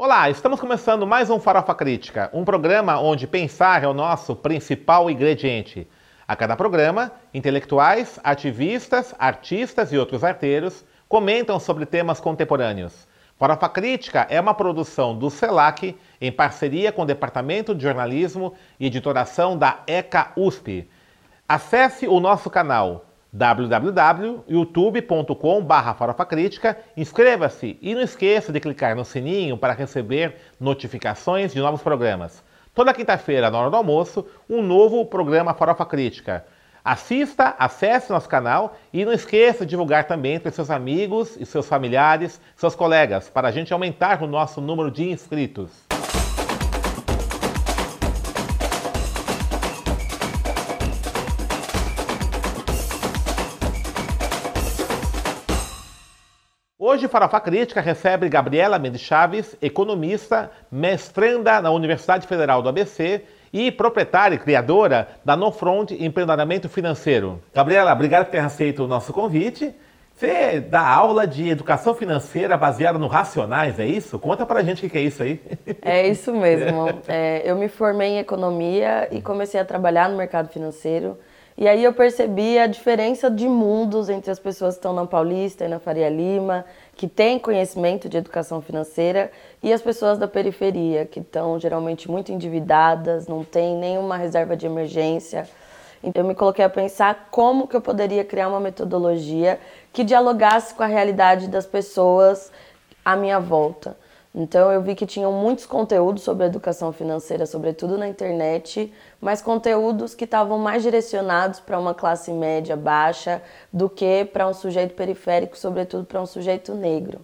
Olá, estamos começando mais um Farofa Crítica, um programa onde pensar é o nosso principal ingrediente. A cada programa, intelectuais, ativistas, artistas e outros arteiros comentam sobre temas contemporâneos. Farofa Crítica é uma produção do CELAC em parceria com o Departamento de Jornalismo e Editoração da ECA USP. Acesse o nosso canal www.youtube.com.br farofacrítica, inscreva-se e não esqueça de clicar no sininho para receber notificações de novos programas. Toda quinta-feira, na hora do almoço, um novo programa Farofa Crítica. Assista, acesse nosso canal e não esqueça de divulgar também entre seus amigos e seus familiares, seus colegas, para a gente aumentar o nosso número de inscritos. Hoje, Farofa Crítica recebe Gabriela Mendes Chaves, economista, mestranda na Universidade Federal do ABC e proprietária e criadora da No Front Empreendedoramento Financeiro. Gabriela, obrigado por ter aceito o nosso convite. Você dá aula de educação financeira baseada no racionais, é isso? Conta pra gente o que é isso aí. É isso mesmo. É, eu me formei em economia e comecei a trabalhar no mercado financeiro. E aí eu percebi a diferença de mundos entre as pessoas que estão na Paulista e na Faria Lima, que têm conhecimento de educação financeira, e as pessoas da periferia, que estão geralmente muito endividadas, não têm nenhuma reserva de emergência. Então eu me coloquei a pensar como que eu poderia criar uma metodologia que dialogasse com a realidade das pessoas à minha volta. Então eu vi que tinham muitos conteúdos sobre educação financeira, sobretudo na internet, mas conteúdos que estavam mais direcionados para uma classe média baixa do que para um sujeito periférico, sobretudo para um sujeito negro.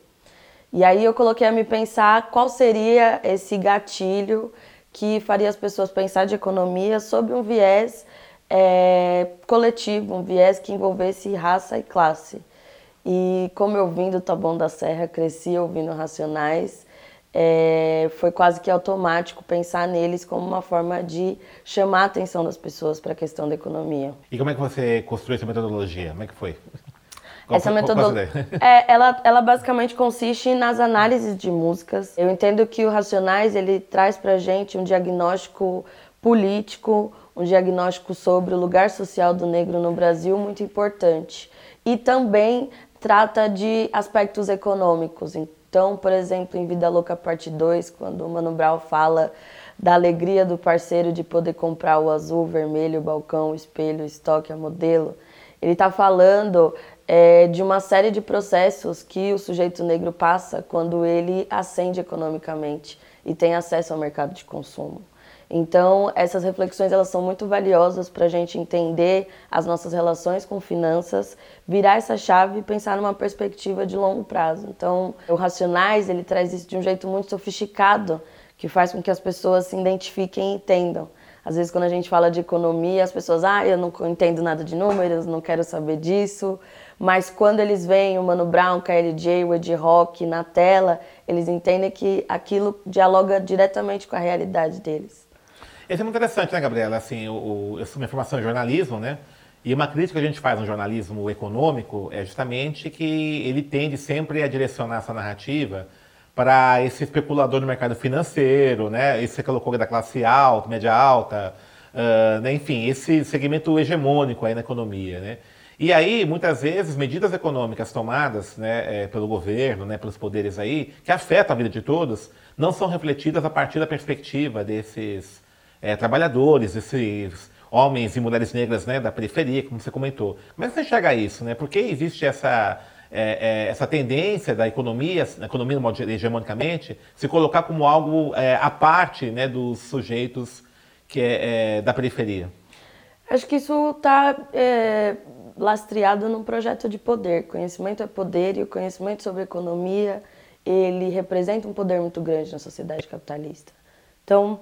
E aí eu coloquei a me pensar qual seria esse gatilho que faria as pessoas pensar de economia sob um viés é, coletivo, um viés que envolvesse raça e classe. E como eu vim do Taboão da Serra, cresci ouvindo Racionais, é, foi quase que automático pensar neles como uma forma de chamar a atenção das pessoas para a questão da economia. E como é que você construiu essa metodologia? Como é que foi? Qual essa metodologia, é, ela, ela basicamente consiste nas análises de músicas. Eu entendo que o Racionais ele traz para gente um diagnóstico político, um diagnóstico sobre o lugar social do negro no Brasil muito importante. E também trata de aspectos econômicos. Então, por exemplo, em Vida Louca Parte 2, quando o Mano Brown fala da alegria do parceiro de poder comprar o azul, o vermelho, o balcão, o espelho, o estoque, a modelo, ele está falando é, de uma série de processos que o sujeito negro passa quando ele ascende economicamente e tem acesso ao mercado de consumo. Então, essas reflexões elas são muito valiosas para a gente entender as nossas relações com finanças, virar essa chave e pensar numa perspectiva de longo prazo. Então, o Racionais ele traz isso de um jeito muito sofisticado, que faz com que as pessoas se identifiquem e entendam. Às vezes, quando a gente fala de economia, as pessoas, ah, eu não entendo nada de números, não quero saber disso. Mas quando eles veem o Mano Brown, KLJ, o Ed Rock na tela, eles entendem que aquilo dialoga diretamente com a realidade deles. Isso é muito interessante, né, Gabriela? Assim, o, eu sou minha formação em jornalismo, né? E uma crítica que a gente faz no jornalismo econômico é justamente que ele tende sempre a direcionar essa narrativa para esse especulador no mercado financeiro, né? Esse que colocou da classe alta, média alta, uh, né? enfim, esse segmento hegemônico aí na economia, né? E aí, muitas vezes, medidas econômicas tomadas né, é, pelo governo, né, pelos poderes aí, que afetam a vida de todos, não são refletidas a partir da perspectiva desses é, trabalhadores, esses homens e mulheres negras né, da periferia, como você comentou. Como é que você enxerga isso? Né? Por que existe essa, é, é, essa tendência da economia, economia hegemonicamente, se colocar como algo é, à parte né, dos sujeitos que é, é da periferia? Acho que isso está é, lastreado num projeto de poder. Conhecimento é poder e o conhecimento sobre economia ele representa um poder muito grande na sociedade capitalista. Então,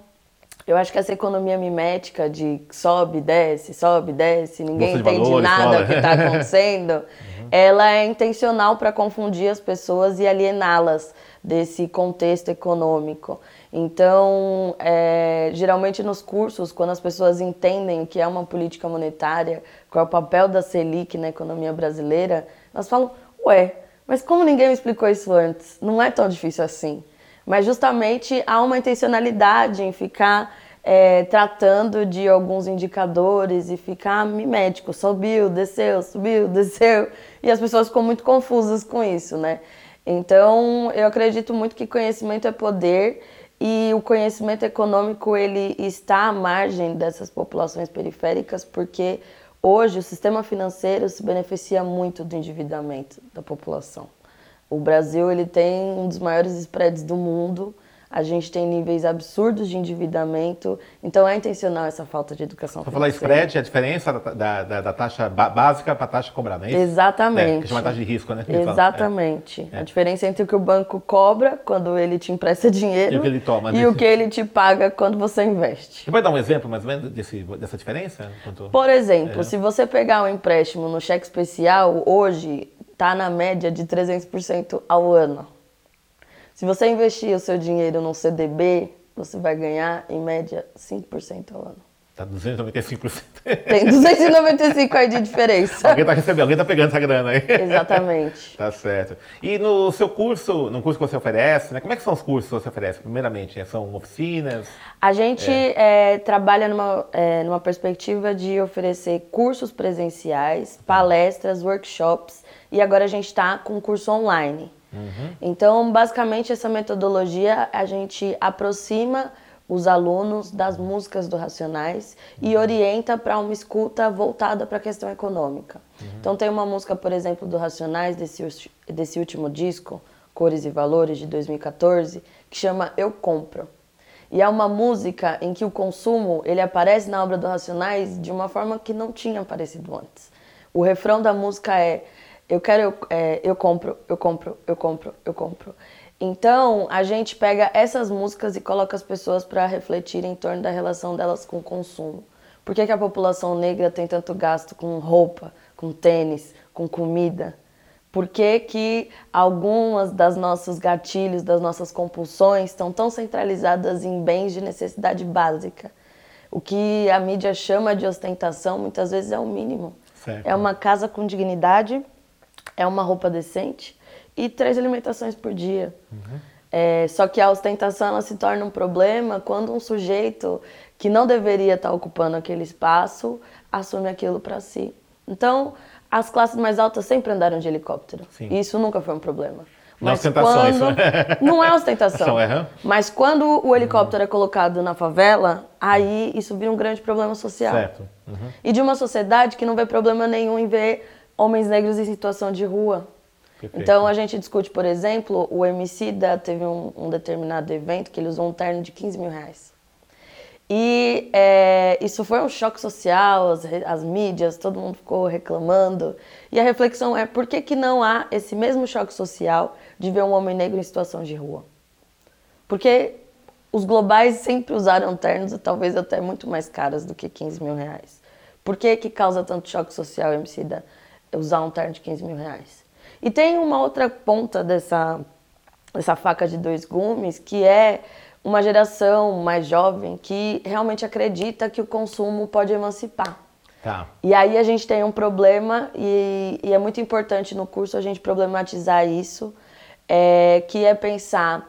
eu acho que essa economia mimética de sobe, desce, sobe, desce, ninguém entende valores, nada do que está acontecendo, uhum. ela é intencional para confundir as pessoas e aliená-las desse contexto econômico. Então, é, geralmente nos cursos, quando as pessoas entendem o que é uma política monetária, qual é o papel da Selic na economia brasileira, elas falam, ué, mas como ninguém me explicou isso antes? Não é tão difícil assim. Mas justamente há uma intencionalidade em ficar é, tratando de alguns indicadores e ficar mimético, subiu, desceu, subiu, desceu, e as pessoas ficam muito confusas com isso, né? Então, eu acredito muito que conhecimento é poder e o conhecimento econômico ele está à margem dessas populações periféricas porque hoje o sistema financeiro se beneficia muito do endividamento da população. O Brasil ele tem um dos maiores spreads do mundo a gente tem níveis absurdos de endividamento, então é intencional essa falta de educação Para falar spread, a diferença da, da, da taxa básica para a taxa cobrada, é? Exatamente. É, que chama taxa de risco, né? Exatamente. É. A diferença entre o que o banco cobra quando ele te empresta dinheiro e o que ele, toma, e o que ele te paga quando você investe. Você pode dar um exemplo mais ou menos desse, dessa diferença? Quanto... Por exemplo, é. se você pegar um empréstimo no cheque especial, hoje está na média de 300% ao ano. Se você investir o seu dinheiro num CDB, você vai ganhar, em média, 5% ao ano. Tá 295%. Tem 295 aí de diferença. alguém tá recebendo, alguém tá pegando essa grana aí. Exatamente. tá certo. E no seu curso, no curso que você oferece, né? Como é que são os cursos que você oferece? Primeiramente, né? são oficinas? A gente é. É, trabalha numa, é, numa perspectiva de oferecer cursos presenciais, palestras, workshops e agora a gente está com curso online. Uhum. Então, basicamente, essa metodologia a gente aproxima os alunos das músicas do Racionais uhum. e orienta para uma escuta voltada para a questão econômica. Uhum. Então, tem uma música, por exemplo, do Racionais, desse, desse último disco, Cores e Valores, de 2014, que chama Eu Compro. E é uma música em que o consumo ele aparece na obra do Racionais de uma forma que não tinha aparecido antes. O refrão da música é eu quero, eu, é, eu compro, eu compro, eu compro, eu compro. Então, a gente pega essas músicas e coloca as pessoas para refletir em torno da relação delas com o consumo. Por que, que a população negra tem tanto gasto com roupa, com tênis, com comida? Por que, que algumas das nossos gatilhos, das nossas compulsões estão tão centralizadas em bens de necessidade básica? O que a mídia chama de ostentação muitas vezes é o mínimo. Certo. É uma casa com dignidade, é uma roupa decente e três alimentações por dia. Uhum. É, só que a ostentação ela se torna um problema quando um sujeito que não deveria estar ocupando aquele espaço assume aquilo para si. Então, as classes mais altas sempre andaram de helicóptero. Sim. E isso nunca foi um problema. É ostentação, quando... isso. Não é ostentação. é. Mas quando o helicóptero uhum. é colocado na favela, aí isso vira um grande problema social. Certo. Uhum. E de uma sociedade que não vê problema nenhum em ver homens negros em situação de rua. Perfeito. Então a gente discute, por exemplo, o MC da teve um, um, determinado evento que ele usou um terno de 15 mil reais. E é, isso foi um choque social, as, as, mídias, todo mundo ficou reclamando. E a reflexão é por que, que não há esse mesmo choque social de ver um homem negro em situação de rua? Porque os globais sempre usaram ternos, talvez até muito mais caras do que 15 mil reais. Por que, que causa tanto choque social, MC da? usar um terno de 15 mil reais. E tem uma outra ponta dessa, dessa faca de dois gumes, que é uma geração mais jovem que realmente acredita que o consumo pode emancipar. Tá. E aí a gente tem um problema, e, e, é muito importante no curso a gente problematizar isso, é, que é pensar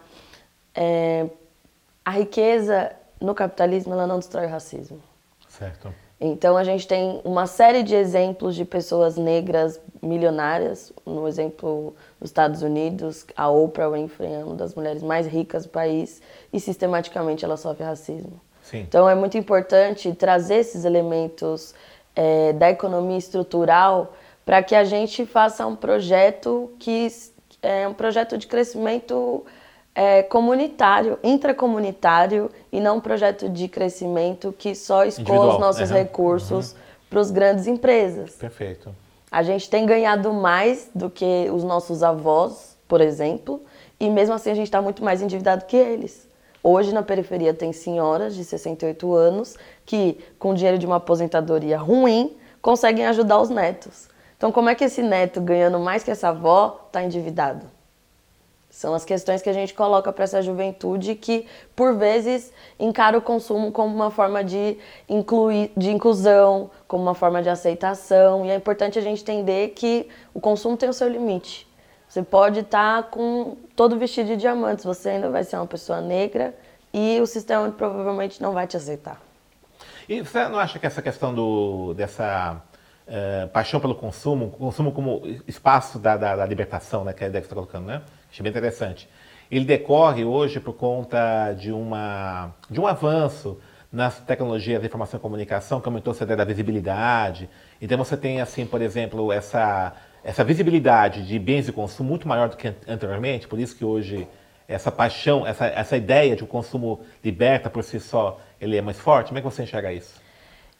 é, a riqueza no capitalismo ela não destrói o racismo. Certo. Então a gente tem uma série de exemplos de pessoas negras milionárias. No exemplo dos Estados Unidos, a Oprah Winfrey é uma das mulheres mais ricas do país e sistematicamente ela sofre racismo. Sim. Então é muito importante trazer esses elementos é, da economia estrutural para que a gente faça um projeto que é um projeto de crescimento é, comunitário, intracomunitário e não um projeto de crescimento que só escoa os nossos uhum. recursos uhum. para as grandes empresas. Perfeito. A gente tem ganhado mais do que os nossos avós, por exemplo, e mesmo assim a gente está muito mais endividado que eles. Hoje na periferia tem senhoras de 68 anos que, com dinheiro de uma aposentadoria ruim, conseguem ajudar os netos. Então, como é que esse neto, ganhando mais que essa avó, está endividado? São as questões que a gente coloca para essa juventude que, por vezes, encara o consumo como uma forma de, incluir, de inclusão, como uma forma de aceitação. E é importante a gente entender que o consumo tem o seu limite. Você pode estar tá com todo vestido de diamantes, você ainda vai ser uma pessoa negra e o sistema provavelmente não vai te aceitar. E você não acha que essa questão do, dessa uh, paixão pelo consumo, consumo como espaço da, da, da libertação, né, que é a você está colocando, né? Achei bem interessante. Ele decorre hoje por conta de, uma, de um avanço nas tecnologias de informação e comunicação, que aumentou a ideia da visibilidade. Então você tem, assim, por exemplo, essa, essa visibilidade de bens de consumo muito maior do que anteriormente, por isso que hoje essa paixão, essa, essa ideia de o um consumo liberta por si só, ele é mais forte? Como é que você enxerga isso?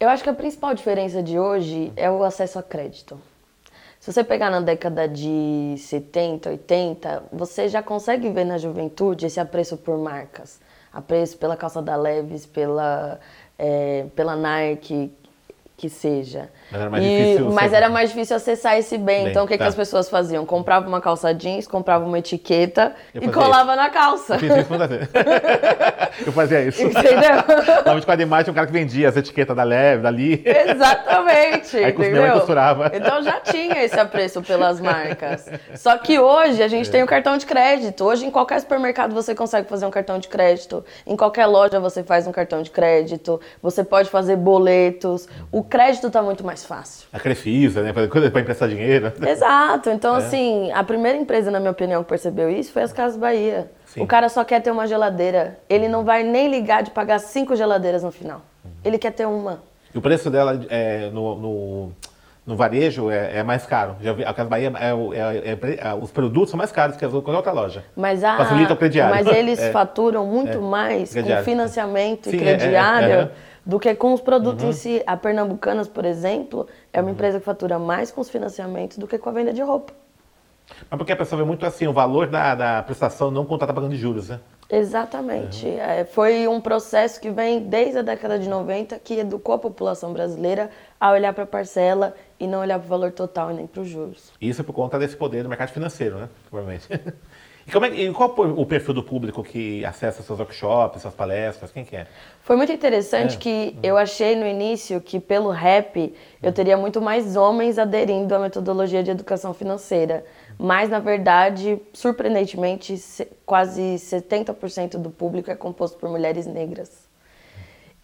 Eu acho que a principal diferença de hoje é o acesso a crédito. Se você pegar na década de 70, 80, você já consegue ver na juventude esse apreço por marcas. Apreço pela calça da Levis, pela, é, pela Nike, que seja. Mas era mais, e, difícil, mas era mais difícil acessar esse bem. bem então, o que, tá. que as pessoas faziam? Comprava uma calça jeans, comprava uma etiqueta e colava isso. na calça. Eu fiz isso muitas vezes. eu fazia isso. Entendeu? Com a Demais tinha um cara que vendia as etiquetas da Leve, dali. Exatamente. Aí entendeu? costurava. Então já tinha esse apreço pelas marcas. Só que hoje a gente é. tem o um cartão de crédito. Hoje em qualquer supermercado você consegue fazer um cartão de crédito. Em qualquer loja você faz um cartão de crédito. Você pode fazer boletos. O o crédito está muito mais fácil. A Crefisa, né? Para emprestar dinheiro. Exato. Então, é. assim, a primeira empresa, na minha opinião, que percebeu isso foi as Casas Bahia. Sim. O cara só quer ter uma geladeira. Ele não vai nem ligar de pagar cinco geladeiras no final. Uhum. Ele quer ter uma. E o preço dela é, no, no, no, varejo é, é, mais caro. Já vi, a Casa Bahia, é, é, é, os produtos são mais caros que as qualquer outra loja. Mas, a, Facilita o crediário. Mas eles faturam muito mais com financiamento Sim, e crediário do que com os produtos uhum. em si. A Pernambucanas, por exemplo, é uma uhum. empresa que fatura mais com os financiamentos do que com a venda de roupa. Mas porque a pessoa vê muito assim, o valor da, da prestação não contada tá pagando de juros, né? Exatamente. Uhum. É, foi um processo que vem desde a década de 90 que educou a população brasileira a olhar para a parcela e não olhar para o valor total e nem para os juros. Isso é por conta desse poder do mercado financeiro, né? Provavelmente. E, é, e qual o perfil do público que acessa seus workshops, suas palestras? Quem que é? Foi muito interessante é. que eu achei no início que pelo rap eu teria muito mais homens aderindo à metodologia de educação financeira. Mas, na verdade, surpreendentemente, quase 70% do público é composto por mulheres negras.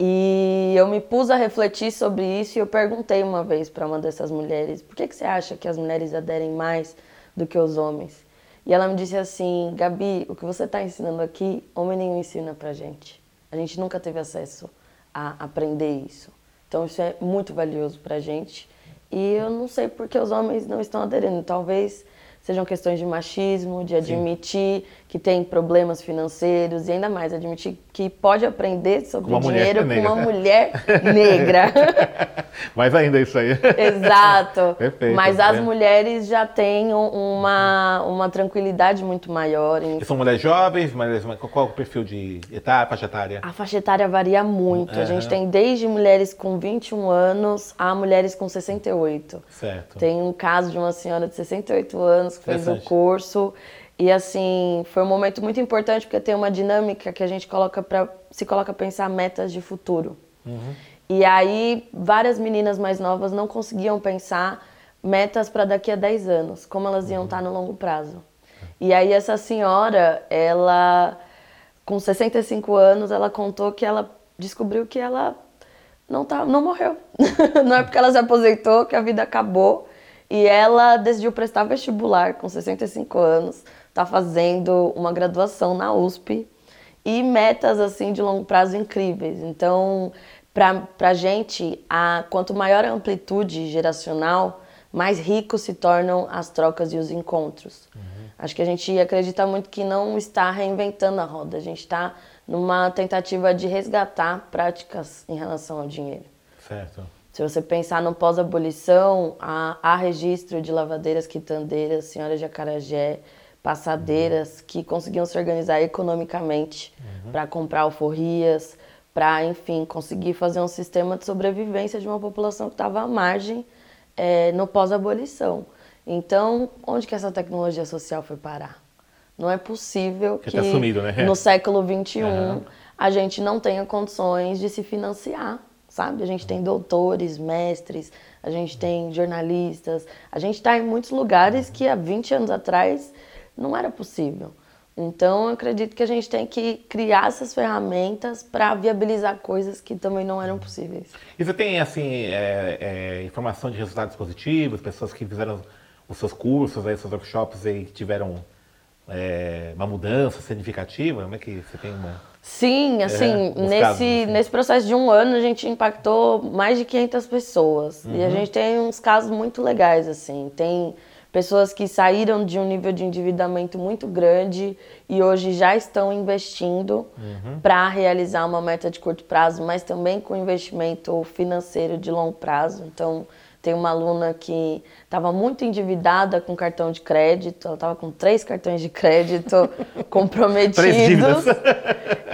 E eu me pus a refletir sobre isso e eu perguntei uma vez para uma dessas mulheres: por que, que você acha que as mulheres aderem mais do que os homens? E ela me disse assim: Gabi, o que você está ensinando aqui, homem nenhum ensina pra gente. A gente nunca teve acesso a aprender isso. Então isso é muito valioso pra gente. E eu não sei por que os homens não estão aderindo. Talvez sejam questões de machismo, de admitir Sim. que tem problemas financeiros e ainda mais admitir que pode aprender sobre dinheiro com uma mulher negra. mais ainda isso aí. Exato. Perfeito. Mas as é. mulheres já têm uma, uma tranquilidade muito maior. Em... são mulheres jovens, mas qual é o perfil de etapa, faixa etária? A faixa etária varia muito. Uhum. A gente tem desde mulheres com 21 anos a mulheres com 68. Certo. Tem um caso de uma senhora de 68 anos que fez o curso. E assim, foi um momento muito importante porque tem uma dinâmica que a gente coloca para se coloca a pensar metas de futuro. Uhum. E aí várias meninas mais novas não conseguiam pensar metas para daqui a 10 anos, como elas iam uhum. estar no longo prazo. E aí essa senhora, ela com 65 anos, ela contou que ela descobriu que ela não tá, não morreu. não é porque ela se aposentou que a vida acabou e ela decidiu prestar vestibular com 65 anos, está fazendo uma graduação na USP e metas assim de longo prazo incríveis. Então, para a gente, a, quanto maior a amplitude geracional, mais ricos se tornam as trocas e os encontros. Uhum. Acho que a gente acredita muito que não está reinventando a roda, a gente está numa tentativa de resgatar práticas em relação ao dinheiro. Certo. Se você pensar no pós-abolição, há, há, registro de lavadeiras, quitandeiras, senhoras de acarajé, passadeiras uhum. que conseguiam se organizar economicamente uhum. para comprar alforrias, para, enfim, conseguir fazer um sistema de sobrevivência de uma população que estava à margem é, no pós-abolição. Então, onde que essa tecnologia social foi parar? Não é possível que, que tá sumido, né? no século XXI uhum. a gente não tenha condições de se financiar sabe? A gente tem doutores, mestres, a gente tem jornalistas, a gente está em muitos lugares que há 20 anos atrás não era possível. Então, eu acredito que a gente tem que criar essas ferramentas para viabilizar coisas que também não eram possíveis. E você tem, assim, é, é, informação de resultados positivos, pessoas que fizeram os seus cursos, aí, seus workshops e tiveram é, uma mudança significativa? Como é que você tem uma... Sim, assim, é, nesse, casos, assim. nesse processo de um ano a gente impactou mais de 500 pessoas. Uhum. E a uhum. gente tem uns casos muito legais, assim. Tem pessoas que saíram de um nível de endividamento muito grande e hoje já estão investindo uhum. para realizar uma meta de curto prazo, mas também com investimento financeiro de longo prazo. Então, tem uma aluna que estava muito endividada com cartão de crédito, ela estava com três cartões de crédito comprometidos.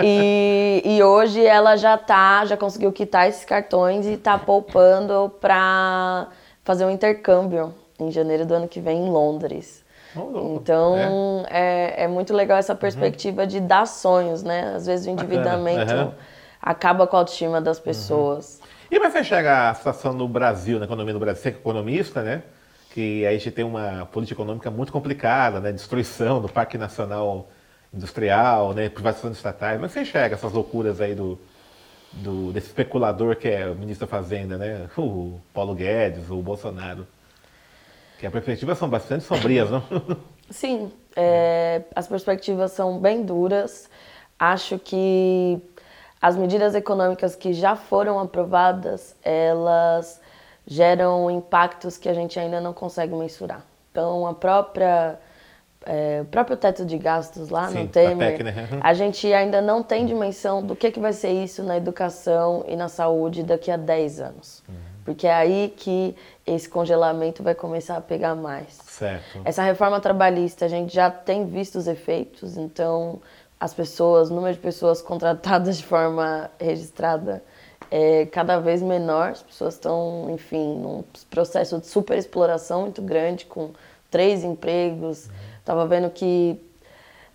e, e hoje ela já tá, já conseguiu quitar esses cartões e está poupando para fazer um intercâmbio em janeiro do ano que vem em Londres. Então é. É, é. muito legal essa perspectiva uhum. de dar sonhos, né? Às vezes o endividamento uhum. acaba com a autoestima das pessoas. Uhum. E vai fechar a situação no Brasil, na economia do Brasil, você é economista, né? Que a gente tem uma política econômica muito complicada, né? Destruição do Parque Nacional Industrial, né? Privatização de estatais. Mas você enxerga essas loucuras aí do, do, desse especulador que é o ministro da Fazenda, né? O Paulo Guedes, o Bolsonaro. Que as perspectivas são bastante sombrias, não? Sim, é, as perspectivas são bem duras. Acho que as medidas econômicas que já foram aprovadas, elas geram impactos que a gente ainda não consegue mensurar. Então, a própria é, o próprio teto de gastos lá Sim, no Temer, né? Uhum. a gente ainda não tem dimensão do que, que vai ser isso na educação e na saúde daqui a 10 anos. Uhum. Porque é aí que esse congelamento vai começar a pegar mais. Certo. Essa reforma trabalhista, a gente já tem visto os efeitos, então as pessoas, o número de pessoas contratadas de forma registrada é cada vez menor. As pessoas estão, enfim, num processo de superexploração muito grande, com três empregos. Estava vendo que,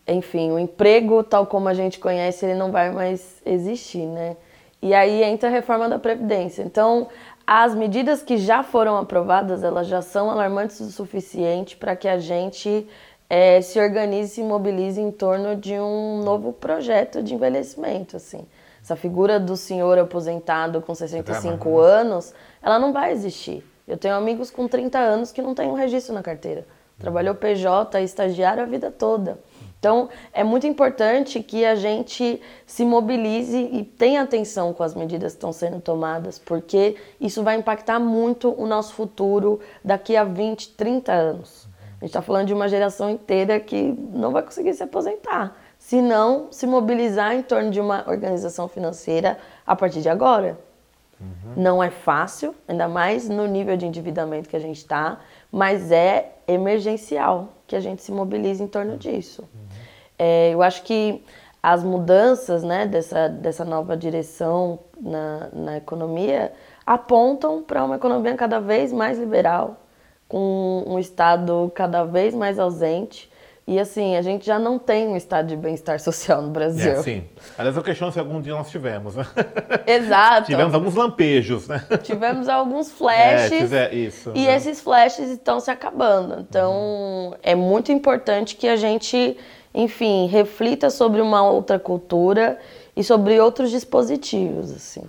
enfim, o emprego, tal como a gente conhece, ele não vai mais existir, né? E aí entra a reforma da Previdência. Então, as medidas que já foram aprovadas, elas já são alarmantes o suficiente para que a gente é, se organize, se mobilize em torno de um novo projeto de envelhecimento, assim. Essa figura do senhor aposentado com 65 anos, ela não vai existir. Eu tenho amigos com 30 anos que não têm um registro na carteira. Trabalhou PJ, estagiário a vida toda. Então, é muito importante que a gente se mobilize e tenha atenção com as medidas que estão sendo tomadas, porque isso vai impactar muito o nosso futuro daqui a 20, 30 anos. A gente está falando de uma geração inteira que não vai conseguir se aposentar, se não se mobilizar em torno de uma organização financeira a partir de agora. Uhum. Não é fácil, ainda mais no nível de endividamento que a gente está, mas é emergencial que a gente se mobilize em torno disso. Uhum. É, eu acho que as mudanças né, dessa, dessa nova direção na, na economia apontam para uma economia cada vez mais liberal, com um Estado cada vez mais ausente. E assim, a gente já não tem um estado de bem-estar social no Brasil. É, sim. Aliás, eu questiono se algum dia nós tivemos, né? Exato. tivemos alguns lampejos, né? Tivemos alguns flashes. É, isso. E né? esses flashes estão se acabando. Então, uhum. é muito importante que a gente, enfim, reflita sobre uma outra cultura e sobre outros dispositivos, assim.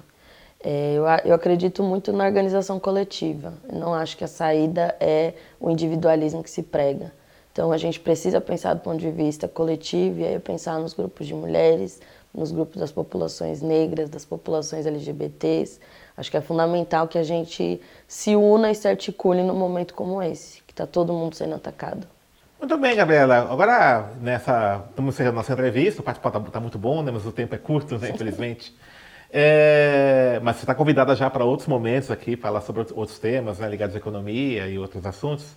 É, eu, eu acredito muito na organização coletiva. Eu não acho que a saída é o individualismo que se prega. Então a gente precisa pensar do ponto de vista coletivo e aí pensar nos grupos de mulheres, nos grupos das populações negras, das populações LGBTs. Acho que é fundamental que a gente se una e se articule num momento como esse, que está todo mundo sendo atacado. Muito bem, Gabriela. Agora, nessa, estamos encerrando nossa entrevista, o bate-papo está tá muito bom, né? mas o tempo é curto, né? infelizmente. É, mas você está convidada já para outros momentos aqui, falar sobre outros temas né, ligados à economia e outros assuntos.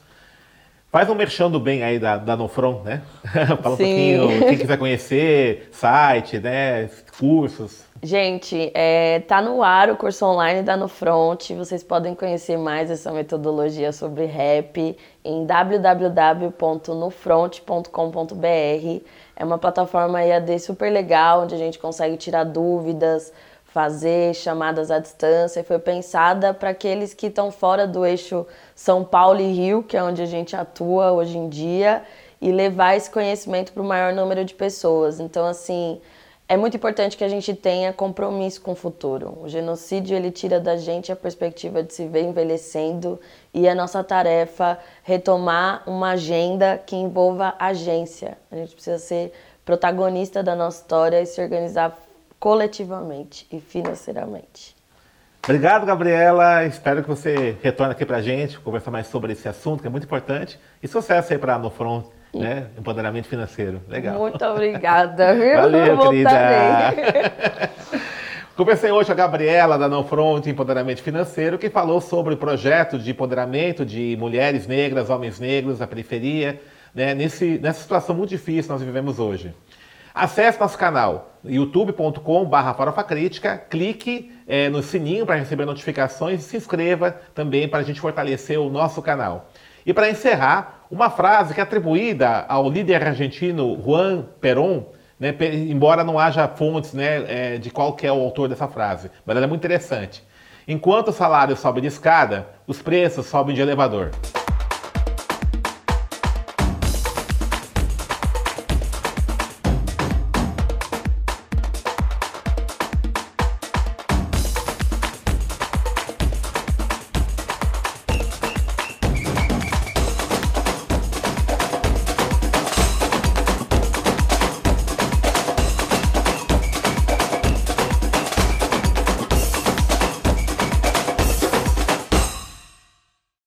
Faz um merchando bem aí da, da Nofron, né? Fala Sim. um pouquinho, quem quiser conhecer, site, né? Cursos. Gente, é, tá no ar o curso online da Nofront. Vocês podem conhecer mais essa metodologia sobre rap em www.nofront.com.br. É uma plataforma EAD super legal, onde a gente consegue tirar dúvidas, fazer chamadas à distância foi pensada para aqueles que estão fora do eixo São Paulo e Rio, que é onde a gente atua hoje em dia, e levar esse conhecimento para o maior número de pessoas. Então, assim, é muito importante que a gente tenha compromisso com o futuro. O genocídio ele tira da gente a perspectiva de se ver envelhecendo e é nossa tarefa retomar uma agenda que envolva agência. A gente precisa ser protagonista da nossa história e se organizar coletivamente e financeiramente. Obrigado, Gabriela. Espero que você retorne aqui para a gente, conversar mais sobre esse assunto, que é muito importante. E sucesso aí para a No Front, né? Empoderamento financeiro. Legal. Muito obrigada, viu? Valeu, querida. Conversei hoje com a Gabriela da No Front Empoderamento Financeiro, que falou sobre o projeto de empoderamento de mulheres negras, homens negros, da periferia, né? Nesse, nessa situação muito difícil que nós vivemos hoje. Acesse nosso canal youtube.com.br farofacrítica, clique é, no sininho para receber notificações e se inscreva também para a gente fortalecer o nosso canal. E para encerrar, uma frase que é atribuída ao líder argentino Juan Perón, né, embora não haja fontes né, é, de qual é o autor dessa frase, mas ela é muito interessante. Enquanto o salário sobe de escada, os preços sobem de elevador.